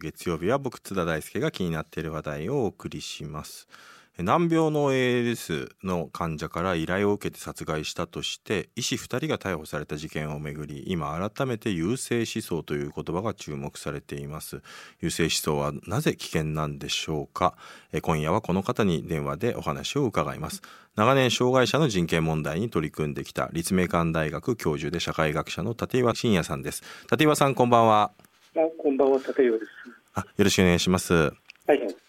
月曜日は僕津田大輔が気になっている話題をお送りします。難病の ALS の患者から依頼を受けて殺害したとして医師2人が逮捕された事件をめぐり今改めて優勢思想という言葉が注目されています。優勢思想はなぜ危険なんでしょうか？今夜はこの方に電話でお話を伺います。長年障害者の人権問題に取り組んできた立命館大学教授で社会学者の立岩真也さんです。立岩さんこんばんは。こんばんは立岩です。あよろしくお願いします。はい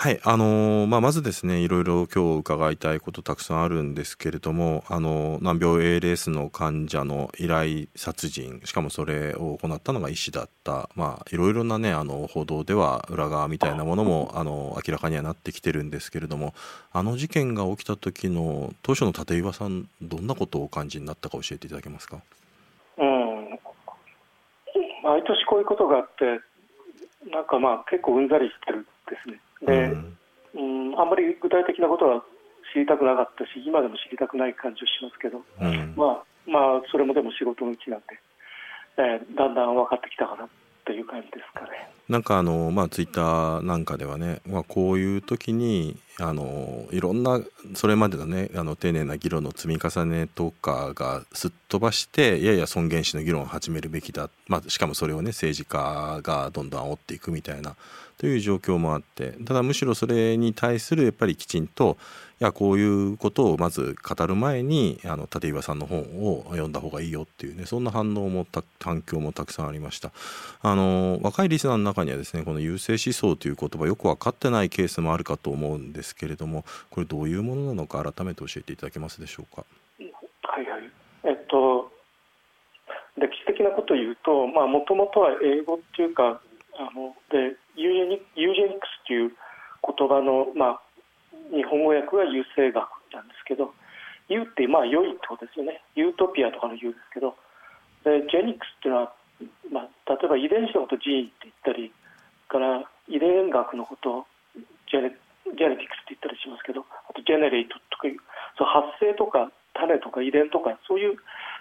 はい、あのー、まあ、まずですねいろいろ今日伺いたいことたくさんあるんですけれども、あの難病 ALS の患者の依頼殺人しかもそれを行ったのが医師だった、まあ、いろいろな、ね、あの報道では裏側みたいなものもあの明らかにはなってきてるんですけれどもあの事件が起きた時の当初の立岩さんどんなことをお感じになったか教えていただけますか？うん、毎年こういうことがあってなんかまあ結構うんざりしてるですね。で、うん、ん、あんまり具体的なことは知りたくなかったし、今でも知りたくない感じをしますけど、うん、まあ、まあ、それもでも仕事のうちなんで、えー、だんだん分かってきたかなという感じですかね。なんかあのまあツイッターなんかではね、まあ、こういう時にあのいろんなそれまでのねあの丁寧な議論の積み重ねとかがすっ飛ばしてやや尊厳死の議論を始めるべきだ、まあ、しかもそれをね政治家がどんどん煽っていくみたいなという状況もあってただむしろそれに対するやっぱりきちんとやこういうことをまず語る前にあの立岩さんの本を読んだ方がいいよっていうねそんな反応も反響もたくさんありました。あの若いリスナーの中にはですねこの優勢思想という言葉よく分かってないケースもあるかと思うんですけれどもこれどういうものなのか改めて教えていただけますでしょうか？はいはい。えっと歴史的なことを言うともともとは英語っていうかあので eugenics という言葉の、まあ、日本語訳は優生学なんですけど「eu」ってまあ良いってことですよね。ユートピアとかの「eu」ですけどで genics っていうのは、まあ、例えば遺伝子のこと「gene」って言ったりから遺伝学のことをジェネ genetics って言ったりしますけどあと generate とかそう発生とか種とか遺伝とかそういう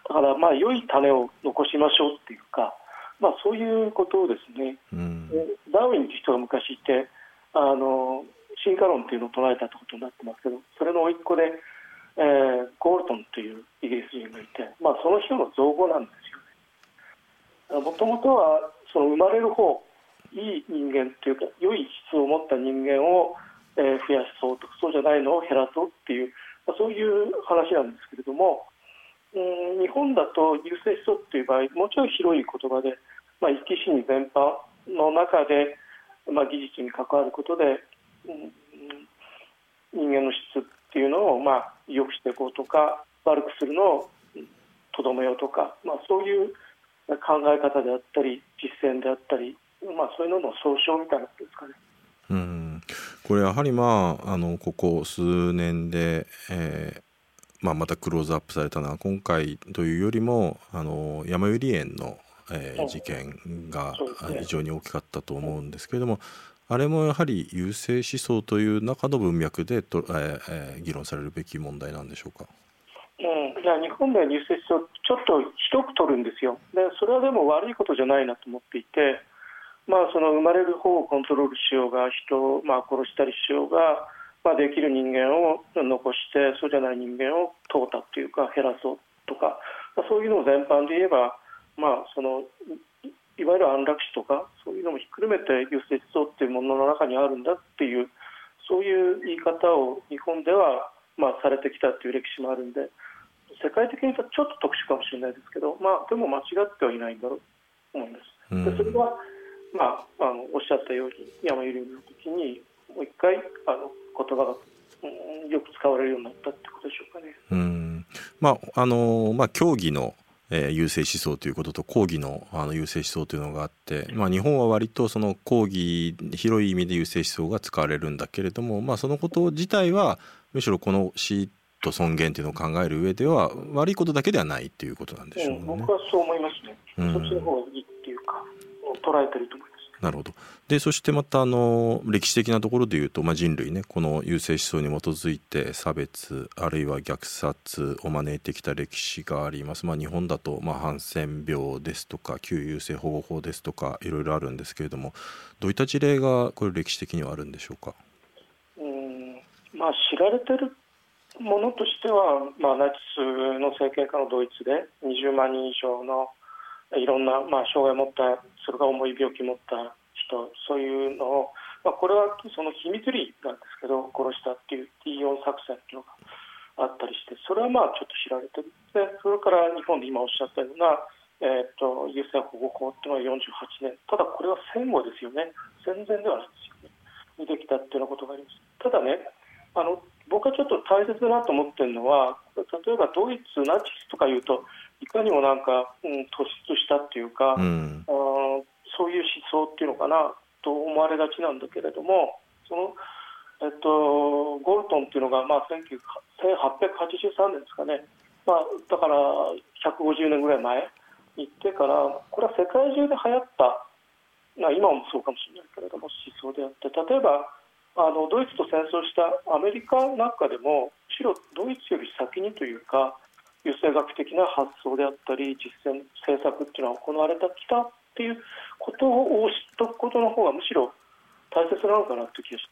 だからまあ良い種を残しましょうっていうか、まあ、そういうことをですね、うん、ダーウィンっていう人が昔いてあの進化論というのを唱えたということになってますけどそれの甥っ子で、えー、ゴールトンというイギリス人がいて、まあ、その人の造語なんですよね。もともとはその生まれる方いい人間というか良い質を持った人間を、えー、増やそうとそうじゃないのを減らそうっていう、まあ、そういう話なんですけれどもうん日本だと優勢思想っていう場合もちろん広い言葉で、まあ、生き死に全般の中で、まあ、技術に関わることで人間の質っていうのをまあ良くしていこうとか悪くするのをとどめようとか、まあ、そういう考え方であったり実践であったり、まあ、そういうのの総称みたいなことですかね。うん。これやはりまああのここ数年で、えーまあ、またクローズアップされたのは今回というよりもあの山百合園の、えー、事件が非常に大きかったと思うんですけれども、あれもやはり優勢思想という中の文脈でと、えー、議論されるべき問題なんでしょうか？うん、いや日本では優勢思想ちょっとひどく取るんですよでそれはでも悪いことじゃないなと思っていて、まあ、その生まれる方をコントロールしようが人を、まあ、殺したりしようが、まあ、できる人間を残してそうじゃない人間を淘汰というか減らそうとか、まあ、そういうのを全般で言えば、まあ、そのいわゆる安楽死とかのもひっくるめて優勢思想っていうものの中にあるんだっていうそういう言い方を日本ではまあされてきたっていう歴史もあるんで世界的にちょっと特殊かもしれないですけど、まあ、でも間違ってはいないんだろうと思うんです。でそれは、まあ、あのおっしゃったように山百合の時にもう一回あの言葉が、うん、よく使われるようになったってことでしょうかね。うんまああのまあ、競技のえー、優勢思想ということと抗議のあの優勢思想というのがあって、まあ、日本は割とその抗議広い意味で優勢思想が使われるんだけれども、まあ、そのこと自体はむしろこの死と尊厳というのを考える上では悪いことだけではないということなんでしょうね、うん、僕はそう思いますね、うん、そっちの方がいいっていうか捉えてると思なるほど。でそしてまたあの歴史的なところでいうと、まあ、人類ねこの優生思想に基づいて差別あるいは虐殺を招いてきた歴史があります、まあ、日本だと、まあ、ハンセン病ですとか旧優生保護法ですとかいろいろあるんですけれどもどういった事例がこれ歴史的にはあるんでしょうか？うんまあ知られてるものとしては、まあ、ナチスの政権下のドイツで20万人以上のいろんな、まあ、障害を持ったそれが重い病気を持った人そういうのを、まあ、これはその秘密裏なんですけど殺したっていう T4 作戦っていうのがあったりしてそれはまあちょっと知られてる。でそれから日本で今おっしゃったような、えーと、優先保護法っていうのは48年。ただこれは戦後ですよね。戦前ではないですよね。にできたっていうようなことがあります。ただねあの僕はちょっと大切だなと思ってるのは例えばドイツナチスとかいうといかにもなんか、うん、突出したっていうか、うん、あそういう思想っていうのかなと思われがちなんだけれどもその、えっと、ゴルトンっていうのが、まあ、1883年ですかね、まあ、だから150年ぐらい前行ってからこれは世界中で流行った、まあ、今もそうかもしれないけれども思想であって。例えばあのドイツと戦争したアメリカなんかでもむしろドイツより先にというか優生学的な発想であったり実践政策っていうのは行われてきたっていうことを知っておくことの方がむしろ大切なのかなという気がして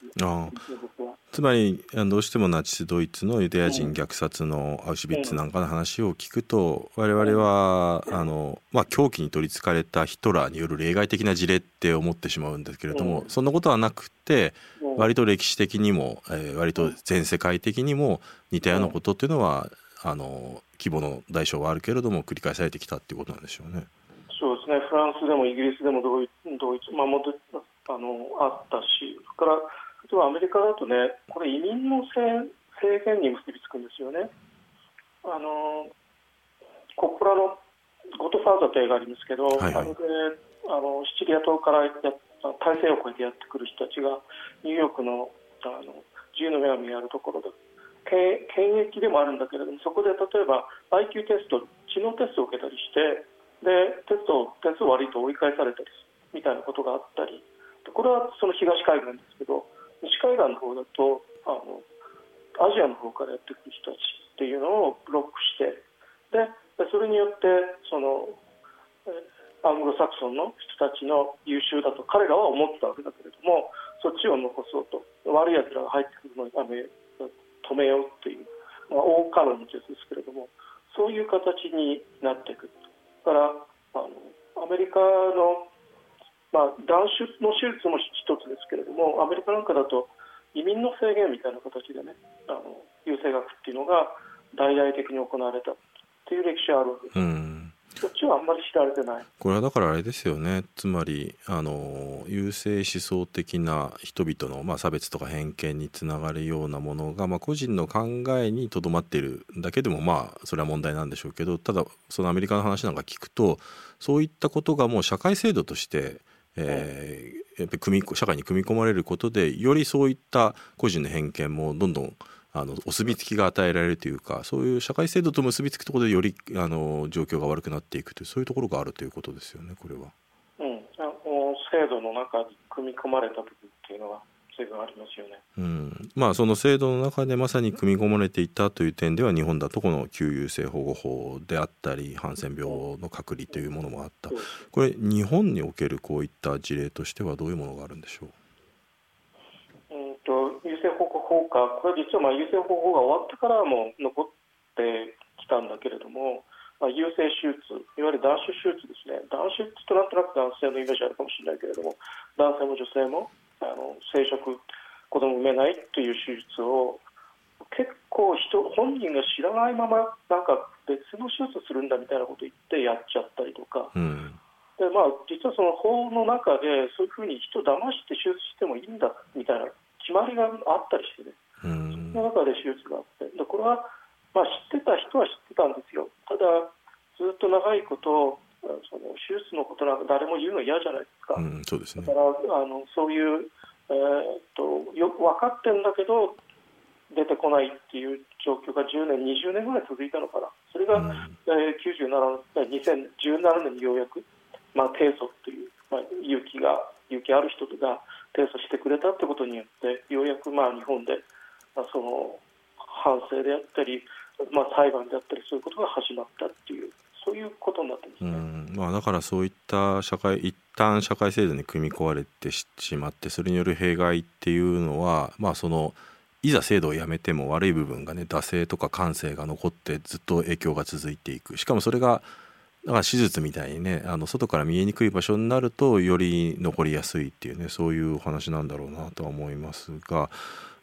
つまりどうしてもナチスドイツのユダヤ人虐殺のアウシュビッツなんかの話を聞くと、我々はあの、まあ、狂気に取りつかれたヒトラーによる例外的な事例って思ってしまうんですけれども、そんなことはなくて割と歴史的にも、えー、割と全世界的にも似たようなことっていうのはあの規模の大小はあるけれども繰り返されてきたっていうことなんでしょうね。そうですねフランスでもイギリスでもドイドイツ、まあ、もあのあったしそれから例えばアメリカだとねこれ移民の制限に結びつくんですよね。あのコッポラの「ゴッドファーザー」という映画ありますけど、はいはい、あれであのシチリア島からや大西洋を越えてやってくる人たちがニューヨークのあの自由の女神があるところで検疫でもあるんだけれどもそこで例えば IQ テスト知能テストを受けたりしてでテスト点数悪いと追い返されたりみたいなことがあったり。これはその東海岸ですけど西海岸の方だとあのアジアの方からやってくる人たちっていうのをブロックしてでそれによってそのアングロサクソンの人たちの優秀だと彼らは思ってたわけだけれどもそっちを残そうと悪い奴らが入ってくるのにやめ止めようという、まあ、大カロンの術ですけれどもそういう形になっていくからあのアメリカの、まあ、断種の手術も一つですけれどもアメリカなんかだと移民の制限みたいな形でねあの優生学っていうのが大々的に行われたという歴史があるわけです。うんそっちはあんまり知られてない。これはだからあれですよね。つまりあの優勢思想的な人々の、まあ、差別とか偏見につながるようなものが、まあ、個人の考えにとどまっているだけでもまあそれは問題なんでしょうけどただそのアメリカの話なんか聞くとそういったことがもう社会制度としてえー、やっぱり組み社会に組み込まれることでよりそういった個人の偏見もどんどんあのお墨付きが与えられるというかそういう社会制度と結びつくところでよりあの状況が悪くなっていくというそういうところがあるということですよねこれは。うん、あの制度の中に組み込まれた部分っていうのは随分ありますよね。うん、まあその制度の中でまさに組み込まれていたという点では日本だとこの旧優生保護法であったりハンセン病の隔離というものもあった、これ日本におけるこういった事例としてはどういうものがあるんでしょう？効果、これ実はまあ優生保護が終わってからも残ってきたんだけれども、まあ、優生手術、いわゆる断種手術ですね、断種ってなんとなく男性のイメージあるかもしれないけれども、男性も女性もあの生殖、子供を産めないという手術を結構人、本人が知らないまま、なんか別の手術するんだみたいなこと言ってやっちゃったりとか。うん。でまあ、実はその法の中でそういうふうに人を騙して手術してもいいんだみたいな決まりがあったりしてね、その中で手術があって、でこれは、まあ、知ってた人は知ってたんですよ、ただ、ずっと長いことその手術のことなんか誰も言うの嫌じゃないですか、うん、そうですね、だからあのそういう、えー、っとよく分かってるんだけど、出てこないっていう状況が10年、20年ぐらい続いたのかな、それが、うん、えー、97 2017年にようやく、まあ、提訴という、まあ、勇気が勇気ある人が提訴してくれたってことによってようやくまあ日本で、まあ、その反省であったり、まあ、裁判であったりそういうことが始まったっていうそういうことになってますね。うんまあ、だからそういった社会一旦社会制度に組み込まれてしまってそれによる弊害っていうのはまあそのいざ制度をやめても悪い部分がね惰性とか感性が残ってずっと影響が続いていくしかもそれがだから手術みたいにねあの外から見えにくい場所になるとより残りやすいっていうねそういうお話なんだろうなとは思いますが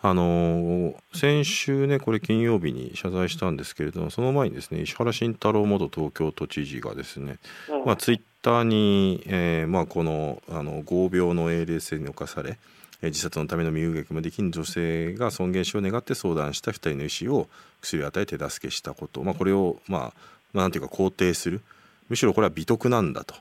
あの先週ねこれ金曜日に謝罪したんですけれどもその前にですね石原慎太郎元東京都知事がですね、まあ、ツイッターに、えーまあ、このあの合病の ALS に侵され自殺のための身動きもできん女性が尊厳死を願って相談した2人の医師を薬を与え手助けしたこと、まあ、これを、まあ、なんていうか肯定するむしろこれは美徳なんだと。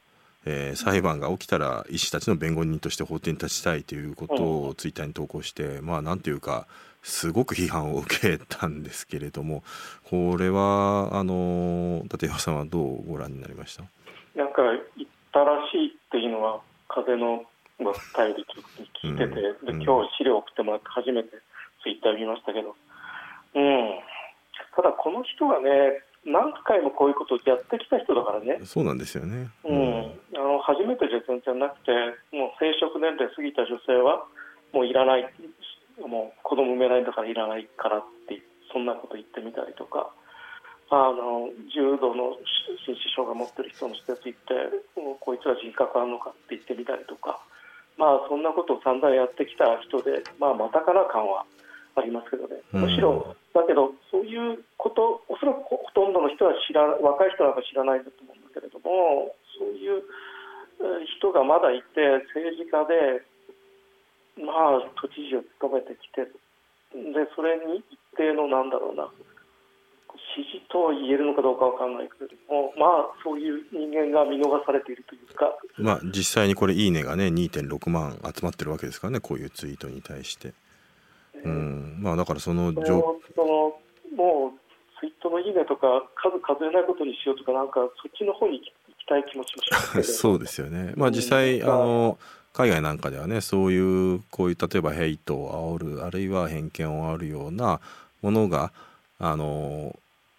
えー、裁判が起きたら医師たちの弁護人として法廷に立ちたいということをツイッターに投稿して、まあなんていうかすごく批判を受けたんですけれどもこれはあの立岩さんはどうご覧になりました？なんか言ったらしいっていうのは風のの伝えに聞いてて、うん、で今日資料送ってもらって初めてツイッター見ましたけど、うん、ただこの人がね何回もこういうことをやってきた人だからね。そうなんですよね、うん、あの初めてじゃなくてもう生殖年齢過ぎた女性はもういらないもう子供産めないんだからいらないからってそんなこと言ってみたりとかあの重度の心身症が持ってる人の施設行ってこいつは人格あるのかって言ってみたりとかまあ、そんなことを散々やってきた人で、まあ、またから感はありますけどね、むしろ、だけど、そういうこと、おそらくほとんどの人は知ら若い人なんか知らないんだと思うんだけれども、そういう人がまだいて、政治家で、まあ、都知事を務めてきて、でそれに一定のなんだろうな、支持と言えるのかどうかわからないけれども、まあ、そういう人間が見逃されているというか、まあ、実際にこれ、いいねがね、2.6万集まってるわけですからね、こういうツイートに対して。うん。まあ、だからそのそのもうツイートのいいねとか数数えないことにしようとかなんかそっちの方に行きたい気持ちもします、そうですよね、まあ、実際、うん、あの海外なんかではねそういうこういう例えばヘイトを煽るあるいは偏見を煽るようなものがあの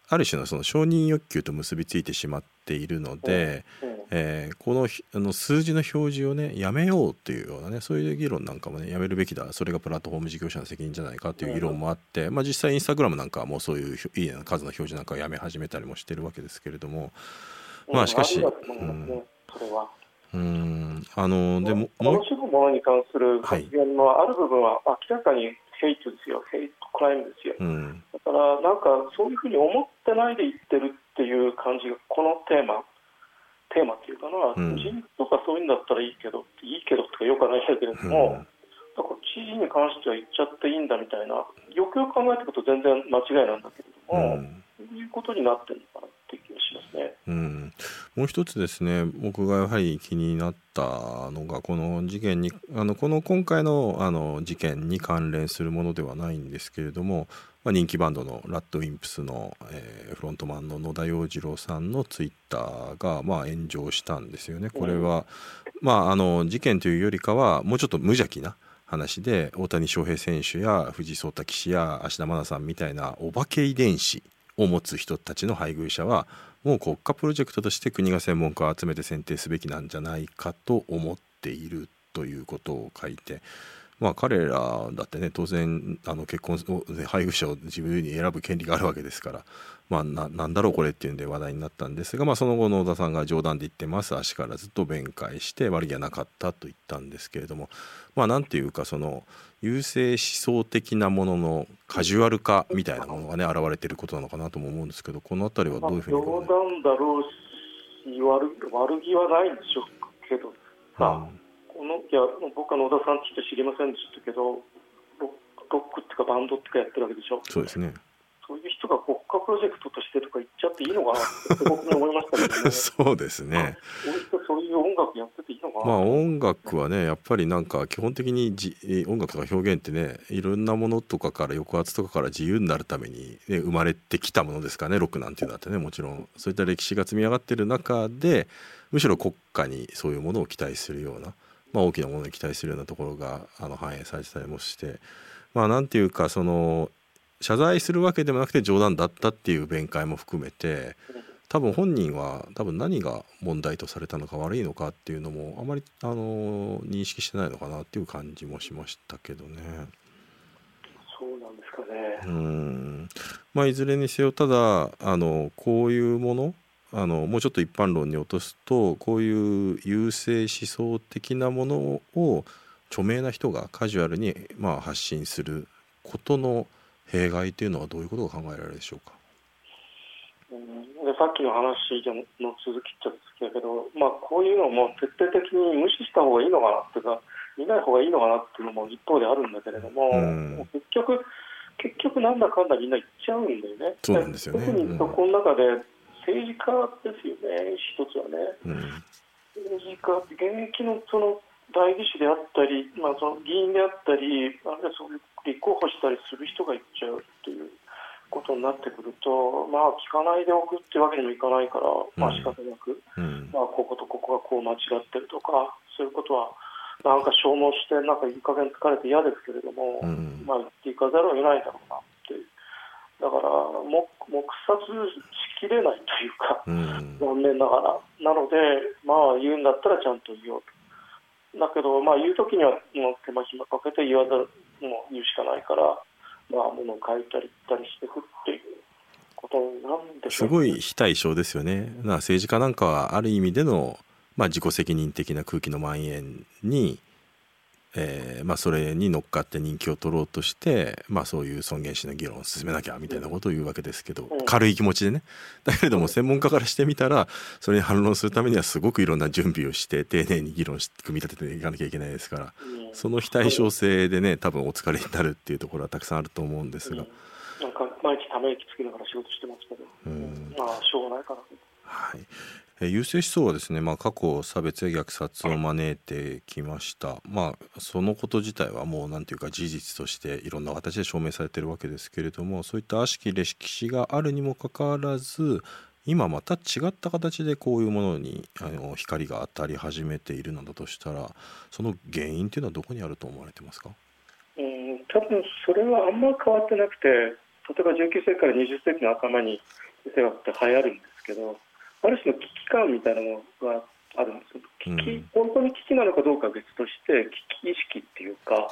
ある種のその承認欲求と結びついてしまっているので、うん。うん、えー、このあの数字の表示をねやめようっていうようなねそういう議論なんかもねやめるべきだそれがプラットフォーム事業者の責任じゃないかっていう議論もあって、まあ、実際インスタグラムなんかはもうそういういい数の表示なんかをやめ始めたりもしてるわけですけれどもまあしかし、うん、うん。あのでもものものに関する発言のある部分は明らかにヘイトですよ。ヘイトクライムですよ、うん、だからなんかそういうふうに思ってないで言ってるっていう感じがこのテーマテーマっていうかな、うん、人とかそういうんだったらいいけどいいけどとかよくはないんだけれども、うん、だから知事に関しては言っちゃっていいんだみたいなよくよく考えていくと全然間違いなんだけれども、うん、そういうことになってるうん、もう一つですね僕がやはり気になったのがこの事件にあのこの今回のあの事件に関連するものではないんですけれどもまあ、人気バンドのラッドウィンプスの、えー、フロントマンの野田洋次郎さんのツイッターが、まあ、炎上したんですよね。これは、まあ、あの事件というよりかはもうちょっと無邪気な話で大谷翔平選手や藤井聡太棋士や芦田愛菜さんみたいなお化け遺伝子を持つ人たちの配偶者はもう国家プロジェクトとして国が専門家を集めて選定すべきなんじゃないかと思っているということを書いてまあ、彼らだってね当然あの結婚配偶者を自分に選ぶ権利があるわけですから、まあ、ななんだろうこれっていうんで話題になったんですが、まあ、その後野田さんが冗談で言ってます。足からずっと弁解して悪気はなかったと言ったんですけれどもまあなんていうかその優勢思想的なもののカジュアル化みたいなものがね現れていることなのかなとも思うんですけどこの辺りはどういうふうに、まあ、冗談だろうし悪悪気はないんでしょうけどさ、うんこのいや僕は野田さんって知りませんでしたけどロロックっていうかバンドっていうかやってるわけでしょ。そうですね。そういう人が国家プロジェクトとしてとか言っちゃっていいのかなって僕も思いましたけどね。そうですね。そういう音楽やってていいのかなまあ音楽はねやっぱりなんか基本的にじ音楽とか表現ってねいろんなものとかから抑圧とかから自由になるために、ね、生まれてきたものですからねロックなんていうのはってねもちろん。そういった歴史が積み上がってる中でむしろ国家にそういうものを期待するようなまあ、大きなものに期待するようなところがあの反映されてたりもしてまあなんていうかその謝罪するわけでもなくて冗談だったっていう弁解も含めて多分本人は多分何が問題とされたのか悪いのかっていうのもあまりあの認識してないのかなっていう感じもしましたけどね。そうなんですかね。うんまあ、いずれにせよただあのこういうものあのもうちょっと一般論に落とすとこういう優勢思想的なものを著名な人がカジュアルにまあ発信することの弊害というのはどういうことが考えられるでしょうか？うんでさっきの話の続きっちゃ続きだけど、まあ、こういうのも徹底的に無視した方がいいのかなっていうか見ない方がいいのかなっていうのも一方であるんだけれども、うん、結局結局なんだかんだみんな言っちゃうんだよね。そうなんですよね。特にそこの中で政治家ですよね、一つはね。うん、政治家って現役のその代議士であったり、まあ、その議員であったり、あるいはそういう立候補したりする人が言っちゃうっていうことになってくると、まあ、聞かないでおくっていうわけにもいかないから、まあ仕方なく、うん、まあ、こことここがこう間違ってるとか、そういうことは。なんか消耗して、なんかいい加減疲れて嫌ですけれども、うん、まあ、言っていかざるを得ないだろうなってだから黙殺しきれないというか、うん、残念ながら、なので、まあ、言うんだったらちゃんと言おうと。だけど、まあ、言うときにはもう手間暇かけて言わざるもう言うしかないから、まあ、物を書いたり言ったりしていくっていうことなんでしょう、ね、すごい非対称ですよね。政治家なんかはある意味での、まあ、自己責任的な空気の蔓延にえーまあ、それに乗っかって人気を取ろうとして、まあ、そういう尊厳死の議論を進めなきゃみたいなことを言うわけですけど、うん、軽い気持ちでね。だけれども専門家からしてみたらそれに反論するためにはすごくいろんな準備をして丁寧に議論し組み立てていかなきゃいけないですから、うん、その非対称性でね多分お疲れになるっていうところはたくさんあると思うんですが、うん、なんか毎日ため息つきながら仕事してますけど、うん、まあしょうがないかな。はい優勢思想はですね、まあ、過去差別や虐殺を招いてきました、まあ、そのこと自体はもう何ていうか事実としていろんな形で証明されているわけですけれどもそういった悪しき歴史があるにもかかわらず今また違った形でこういうものにあの光が当たり始めているのだとしたらその原因というのはどこにあると思われてますか？うん多分それはあんま変わってなくて例えば19世紀から20世紀の頭に世話って流行るんですけどある種の危機感みたいなものがあるんです危機、本当に危機なのかどうかは別として危機意識っていうか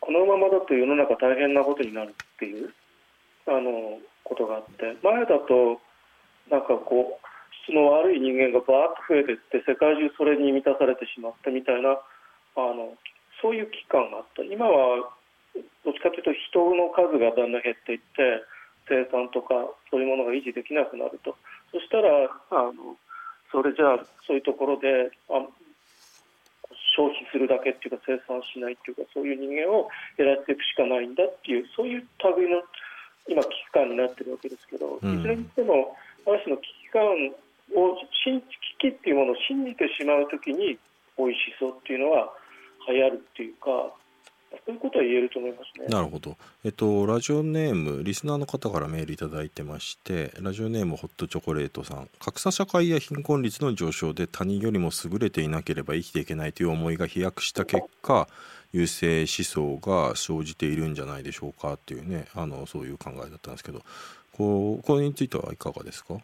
このままだと世の中大変なことになるっていうあのことがあって前だとなんかこう質の悪い人間がバーッと増えていって世界中それに満たされてしまったみたいなあのそういう期間があった。今はどっちかというと人の数がだんだん減っていって生産とかそういうものが維持できなくなると。そしたらあのそれじゃあそういうところであ消費するだけっていうか生産しないっていうかそういう人間を減らしていくしかないんだっていうそういう類の今危機感になってるわけですけど、うん、いずれにしてもある種の危機感を信危機っていうものを信じてしまうときに美味しそうっていうのは流行るっていうかそういうことは言えると思いますね。なるほど。えっと、ラジオネーム、リスナーの方からメールいただいてまして、ラジオネームホットチョコレートさん、格差社会や貧困率の上昇で他人よりも優れていなければ生きていけないという思いが飛躍した結果、優勢思想が生じているんじゃないでしょうかっていうね、あの、そういう考えだったんですけど、こう、これについてはいかがですか？うん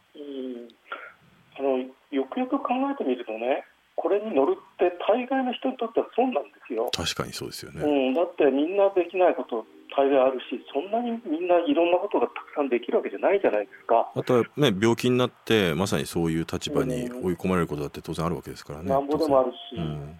あの、よくよく考えてみるとね、これに乗るって大概の人にとっては損なんですよ。確かにそうですよね、うん、だってみんなできないこと大概あるしそんなにみんないろんなことがたくさんできるわけじゃないじゃないですか。あとは、ね、病気になってまさにそういう立場に追い込まれることだって当然あるわけですからね。なんぼでもあるし、うん、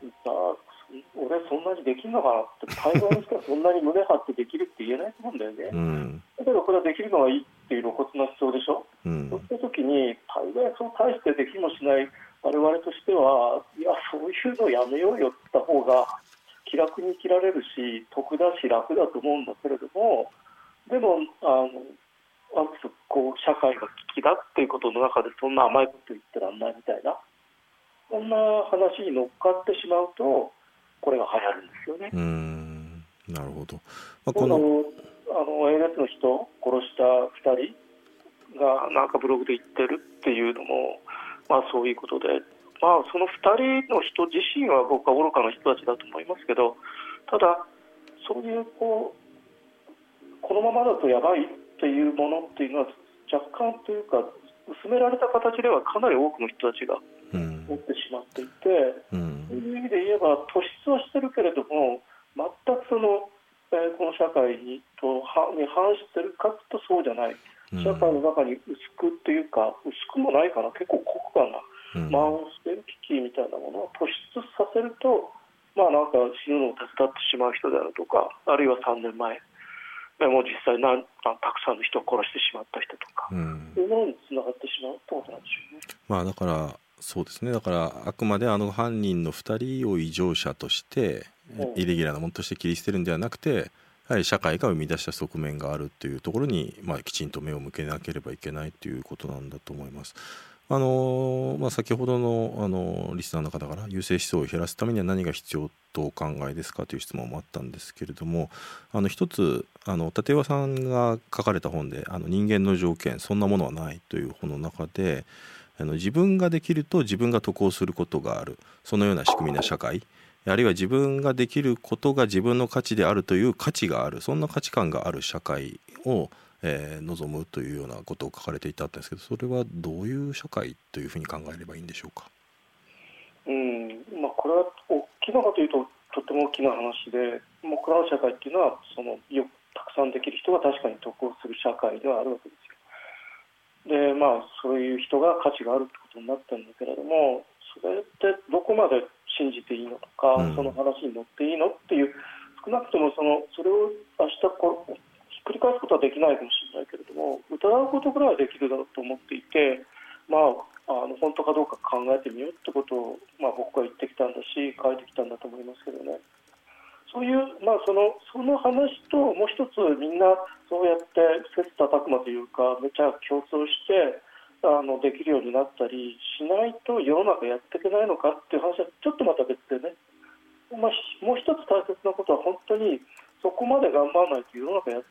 俺そんなにできるのかなって大概の人はそんなに胸張ってできるって言えないと思うんだよね。うん、だけどこれはできるのがいいっていう露骨な思想でしょ。うん、そうした時に大概そう大してできもしない我々としてはいやそういうのやめようよって言った方が気楽に生きられるし得だし楽だと思うんだけれどもでもあのある種こう社会が危機だっていうことの中でそんな甘いこと言ってらんないみたいなそんな話に乗っかってしまうとこれが流行るんですよね。うんなるほど、まあ、このあの ANS の人殺した2人がなんかブログで言ってるっていうのもまあ、そういうことで。まあ、その2人の人自身は僕は愚かな人たちだと思いますけどただ、そういうこうこのままだとやばいっていうものっていうのは若干というか薄められた形ではかなり多くの人たちが持ってしまっていて、うん、そういう意味で言えば突出はしてるけれども全くその、えー、この社会にとはに反してるかとそうじゃない。社会の中に薄くっていうか薄くもないかな。結構酷化なマンスペル危機みたいなものを突出させるとまあなんか死ぬのを手伝ってしまう人であるとかあるいは3年前もう実際なんたくさんの人を殺してしまった人とか、うん、そういうものにつながってしまうってことなんでしょうね。まあだからそうですねだからあくまであの犯人の2人を異常者として、うん、イレギュラーなものとして切り捨てるんではなくてやはり社会が生み出した側面があるというところに、まあ、きちんと目を向けなければいけないということなんだと思います。あのまあ、先ほどのあのリスナーの方から優勢思想を減らすためには何が必要とお考えですかという質問もあったんですけれどもあの一つあの立岩さんが書かれた本で「あの人間の条件そんなものはない」という本の中であの自分ができると自分が得をすることがあるそのような仕組みな社会あるいは自分ができることが自分の価値であるという価値があるそんな価値観がある社会をえー、望むというようなことを書かれていたんですけどそれはどういう社会というふうに考えればいいんでしょうか？うんまあ、これは大きなかというととても大きな話で僕らの社会っていうのはそのよたくさんできる人が確かに得をする社会ではあるわけですよ。でまあそういう人が価値があるってことになってるんだけれどもそれってどこまで信じていいのとか、うん、その話に乗っていいのっていう少なくともそのそれを明日こ繰り返すことはできないかもしれないけれども疑うことぐらいはできるだろうと思っていて、まあ、あの本当かどうか考えてみようってことを、まあ、僕は言ってきたんだし書いてきたんだと思いますけどね。そういう、まあ、そのその話ともう一つみんなそうやって切磋琢磨というかめちゃ共通してあのできるようになったりしないと世の中やっていけないのかっていう話はちょっとまた別でね、まあ、もう一つ大切なことは本当にそこまで頑張らないと世の中やっ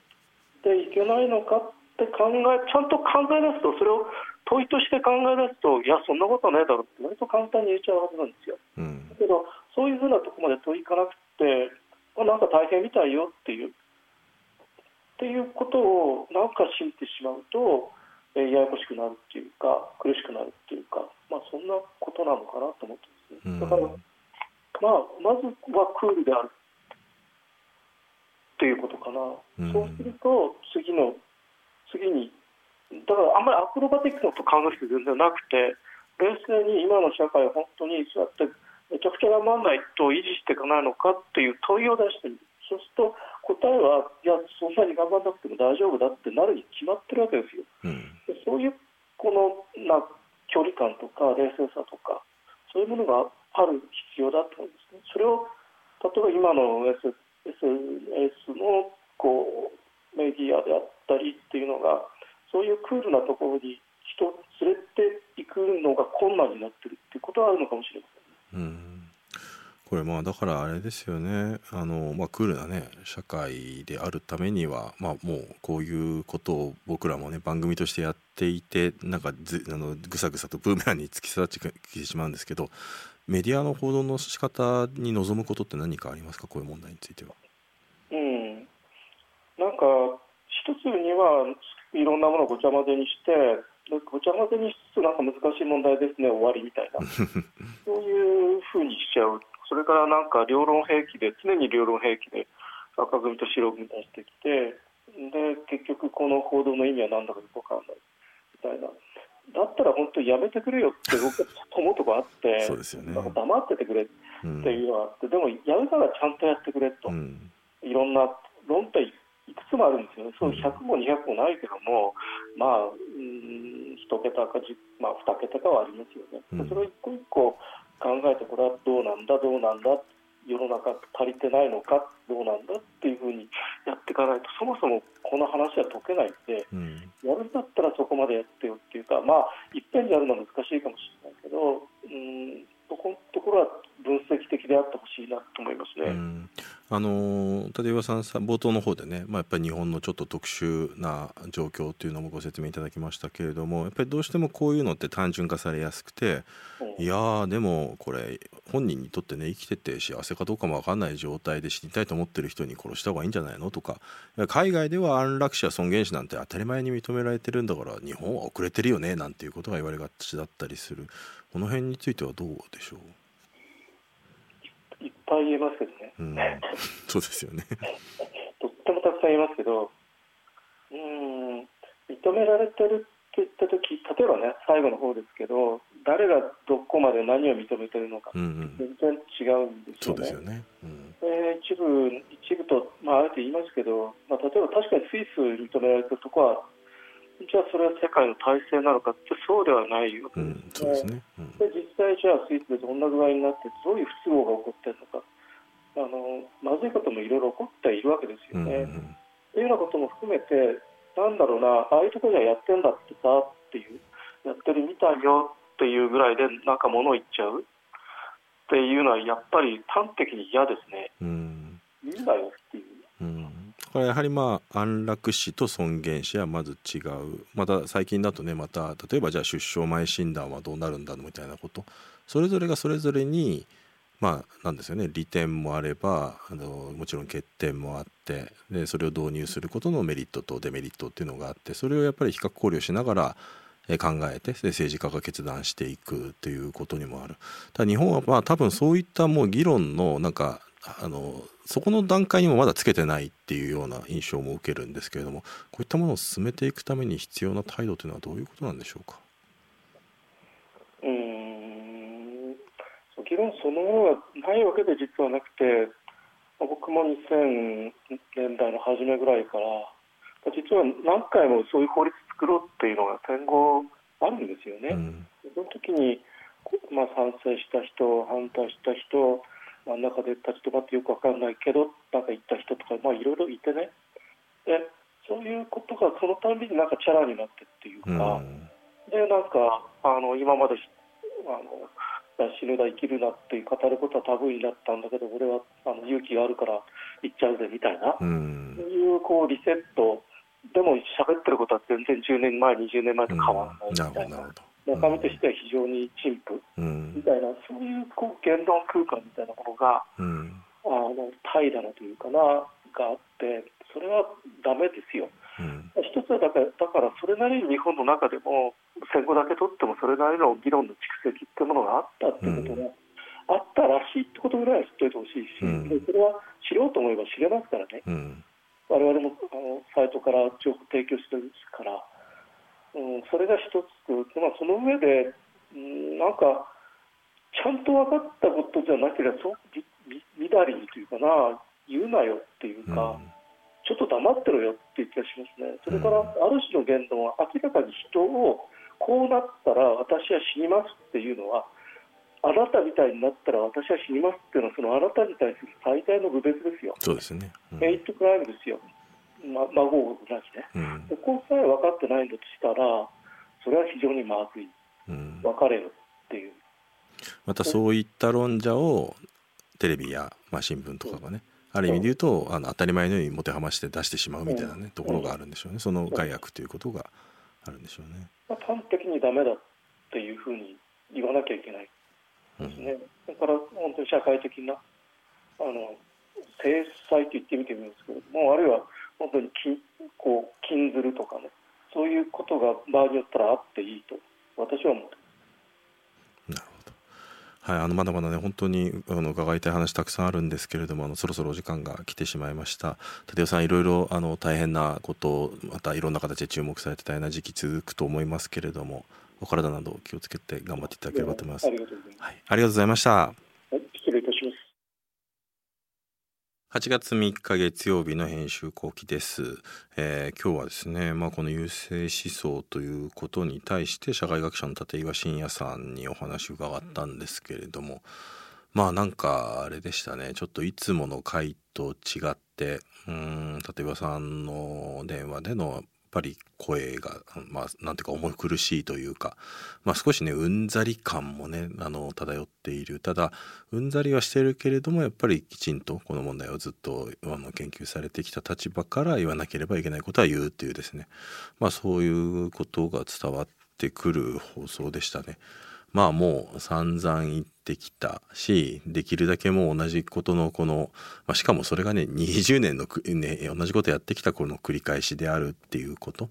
てていけないのかって考えちゃんと考え出すとそれを問いとして考え出すといやそんなことないだろうって割と簡単に言えちゃうはずなんですよ。うん、だけどそういうふうなところまで問いかなくてなんか大変みたいよっていうっていうことをなんか信じてしまうと、えー、ややこしくなるっていうか苦しくなるっていうか、まあ、そんなことなのかなと思ってますね。だから、まあ、まずはクールであるということかな、うん、そうすると次の次にだからあんまりアクロバティックなこと考える必要全然なくて冷静に今の社会を本当にそうやってめちゃくちゃ頑張らないと維持していかないのかっていう問いを出してみるそうすると答えはいやそんなに頑張らなくても大丈夫だってなるに決まってるわけですよ。うん、でそういうこのな距離感とか冷静さとかそういうものがある必要だと思うんですね。それを例えば今の SNS のこうメディアであったりっていうのがそういうクールなところに人を連れていくのが困難になってるっていうことはあるのかもしれません、うん。これまあだからあれですよね。あの、まあ、クールなね社会であるためには、まあ、もうこういうことを僕らもね番組としてやっていてなんかずあのぐさぐさとブーメランに突き刺ってきてしまうんですけどメディアの報道の仕方に望むことって何かありますか？こういう問題については。うん、なんか一つにはいろんなものをごちゃ混ぜにしてごちゃ混ぜにしつつなんか難しい問題ですね終わりみたいな。そういうふうにしちゃう。それからなんか両論兵器で常に両論兵器で赤組と白組出してきてで結局この報道の意味は何だかよく分からないみたいなだったら本当にやめてくれよって僕は思うとこあってそうですよ、ね、黙っててくれっていうのがあって、うん、でもやるならちゃんとやってくれと、うん、いろんな論点いくつもあるんですよね、そう100も200もないけども、まあ、うん1桁か、まあ、2桁かはありますよね、うん、それを一個一個考えて、これはどうなんだ、どうなんだ、世の中足りてないのか、どうなんだっていうふうにやっていかないと、そもそもこの話は解けないんで、うん、やるんだったらそこまでやってよっていうか、まあ、いっぺんにやるのは難しいかもしれないけど、うんそこのところは分析的であってほしいなと思いますね。あの立岩さんさ冒頭の方でね、まあ、やっぱり日本のちょっと特殊な状況というのもご説明いただきましたけれどもやっぱりどうしてもこういうのって単純化されやすくて、いやでもこれ本人にとってね生きてて幸せかどうかも分かんない状態で死にたいと思ってる人に殺した方がいいんじゃないのとか海外では安楽死や尊厳死なんて当たり前に認められてるんだから日本は遅れてるよねなんていうことが言われがちだったりする。この辺についてはどうでしょう？いっぱい言えますけどね、うん、そうですよね。とってもたくさん言えますけどうん認められてるって言った時例えばね最後の方ですけど誰がどこまで何を認めてるのか、全然違うんですよね。そうですよね、うん、え一部一部と、まあ、あえて言いますけど、まあ、例えば確かにスイス認められてるところはじゃあそれは世界の体制なのかってそうではないよ、うん、そうですね、うん、で実際じゃあスイスでどんな具合になってどういう不都合が起こってるのか。あのまずいこともいろいろ起こっているわけですよね。うんうん、というようなことも含めてなんだろうなああいうところじゃやってんだってさっていうやってるみたいよっていうぐらいでなんか物を言っちゃう。っていうのはやっぱり端的に嫌ですね。うん、いいんだよっていう。うんこれやはりまあ安楽死と尊厳死はまず違う。また最近だとねまた例えばじゃあ出生前診断はどうなるんだみたいなこと。それぞれがそれぞれにまあなんですよね。利点もあればあのもちろん欠点もあってでそれを導入することのメリットとデメリットっていうのがあってそれをやっぱり比較考慮しながら考えて政治家が決断していくということにもある。ただ日本はまあ多分そういったもう議論のなんかあのそこの段階にもまだつけてないっていうような印象も受けるんですけれどもこういったものを進めていくために必要な態度というのはどういうことなんでしょうか？うん議論そのものがないわけで実はなくて僕も2000年代の初めぐらいから実は何回もそういう法律作ろうっていうのが戦後あるんですよね。うん、その時に、まあ、賛成した人反対した人真ん中で立ち止まってよくわかんないけどなんか言った人とかまあいろいろいてね。でそういうことがそのたんびになんかチャラになってっていうか、うん、でなんかあの今まであの死ぬだ生きるなって語ることはタブーになったんだけど俺はあの勇気があるから言っちゃうぜみたいな、うん、そういうこうリセット。でも喋ってることは全然10年前20年前と変わらないみたいな。うん中身としては非常に陳腐みたいな、うん、そういうこう言論空間みたいなものが、うん、あの怠惰なというかながあってそれはダメですよ。うん、一つはだからだからそれなりに日本の中でも戦後だけ取ってもそれなりの議論の蓄積っていうものがあったっていうことが、あったらしいってことぐらいは知っておいてほしいし、でそれは知ろうと思えば知れますからね、我々もあのサイトから情報提供してるから。うん、それが一つまあ、その上で、うん、なんかちゃんと分かったことじゃなければそうみだりにというかな言うなよっていうか、うん、ちょっと黙ってろよっていう気がしますねそれから、ある種の言動は明らかに人をこうなったら私は死にますっていうのはあなたみたいになったら私は死にますっていうのはそのあなたに対する最大の侮蔑ですよ。そうですね。うん、ヘイトクライムですよ。ま、孫なしね、うん、ここさえ分かってないんだとしたらそれは非常にまずい、うん、別れるっていう。またそういった論者をテレビや、まあ、新聞とかがね、ある意味で言うとあの当たり前のようにもてはまして出してしまうみたいなね、ところがあるんでしょうね。その害悪ということがあるんでしょうね。まあ、端的にダメだっていうふうに言わなきゃいけない。ですね、だから本当に社会的なあの制裁と言ってみてもいいんですけどもあるいは本当に金こう金ずるとかねそういうことが場合によったらあっていいと私は思ってなるほどはい、あのまだまだね本当にあの伺いたい話たくさんあるんですけれどもあのそろそろお時間が来てしまいました立尾さんいろいろあの大変なことまたいろんな形で注目されてたような時期続くと思いますけれどもお体など気をつけて頑張っていただければと思います。ありがとうございます。はい、ありがとうございました。8月3日月曜日の編集後期です、えー、今日はですね、まあ、この優勢思想ということに対して社会学者の立岩信也さんにお話伺ったんですけれどもまあなんかあれでしたね。ちょっといつもの回と違ってうん立岩さんの電話でのぱり声が、まあ、なんていうか重苦しいというか、まあ、少しねうんざり感もねあの漂っているただうんざりはしてるけれどもやっぱりきちんとこの問題をずっとあの研究されてきた立場から言わなければいけないことは言うっていうですね、まあ、そういうことが伝わってくる放送でしたね。まあもう散々言ってきたしできるだけもう同じことのこの、まあ、しかもそれがね20年の、ね、同じことやってきたこの繰り返しであるっていうこと。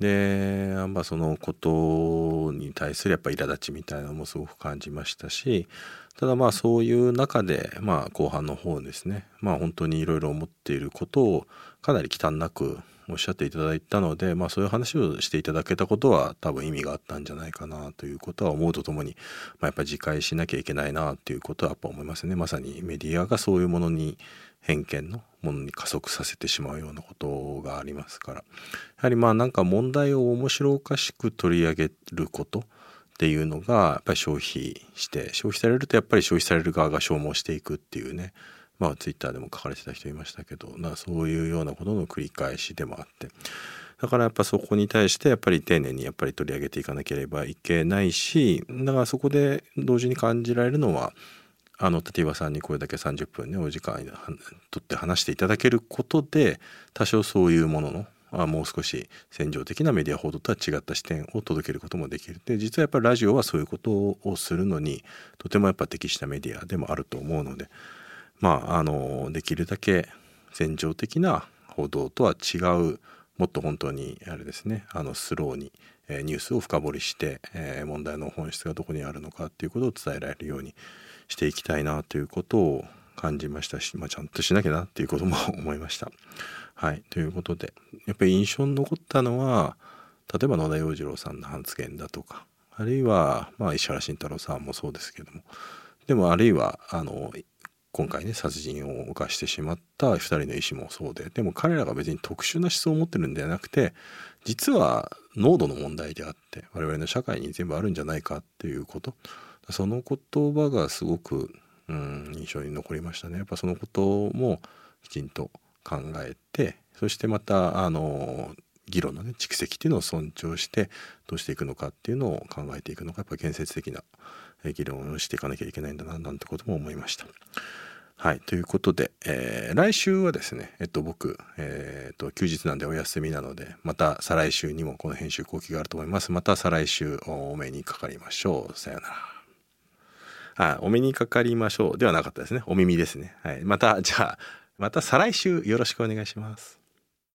で、まあ、そのことに対するやっぱ苛立ちみたいなのもすごく感じましたしただまあそういう中で、まあ、後半の方ですね。まあ本当にいろいろ思っていることをかなり忌憚なくおっしゃっていただいたので、まあ、そういう話をしていただけたことは多分意味があったんじゃないかなということは思うとともに、まあ、やっぱり自戒しなきゃいけないなということはやっぱ思いますね。まさにメディアがそういうものに偏見のものに加速させてしまうようなことがありますから。やはりまあなんか問題を面白おかしく取り上げることっていうのがやっぱり消費して消費されるとやっぱり消費される側が消耗していくっていうねまあツイッターでも書かれてた人いましたけどなそういうようなことの繰り返しでもあって。だからやっぱそこに対してやっぱり丁寧にやっぱり取り上げていかなければいけないしだからそこで同時に感じられるのはあの立岩さんにこれだけ30分ねお時間とって話していただけることで多少そういうもののあもう少し戦場的なメディア報道とは違った視点を届けることもできる。で実はやっぱりラジオはそういうことをするのにとてもやっぱ適したメディアでもあると思うのでまああのできるだけ戦場的な報道とは違うもっと本当にあれですねあのスローに、え、ニュースを深掘りして、え、問題の本質がどこにあるのかっていうことを伝えられるようにしていきたいなということを感じましたし、まあ、ちゃんとしなきゃなっていうことも 思いました。はいということでやっぱり印象に残ったのは例えば野田洋次郎さんの発言だとかあるいは、まあ、石原慎太郎さんもそうですけどもでもあるいはあの今回ね殺人を犯してしまった2人の医師もそうででも彼らが別に特殊な思想を持ってるんではなくて実は濃度の問題であって我々の社会に全部あるんじゃないかっていうことその言葉がすごく、うん、印象に残りましたね。やっぱそのこともきちんと考えてそしてまたあの議論のね蓄積っていうのを尊重してどうしていくのかっていうのを考えていくのがやっぱ建設的な議論をしていかなきゃいけないんだななんてことも思いました。はい。ということで、えー、来週はですね、えっと、僕、えー、っと、休日なんでお休みなので、また再来週にもこの編集後期があると思います。また再来週お目にかかりましょう。さよなら。あ、お目にかかりましょうではなかったですね。お耳ですね。はい。また、じゃあ、また再来週よろしくお願いします。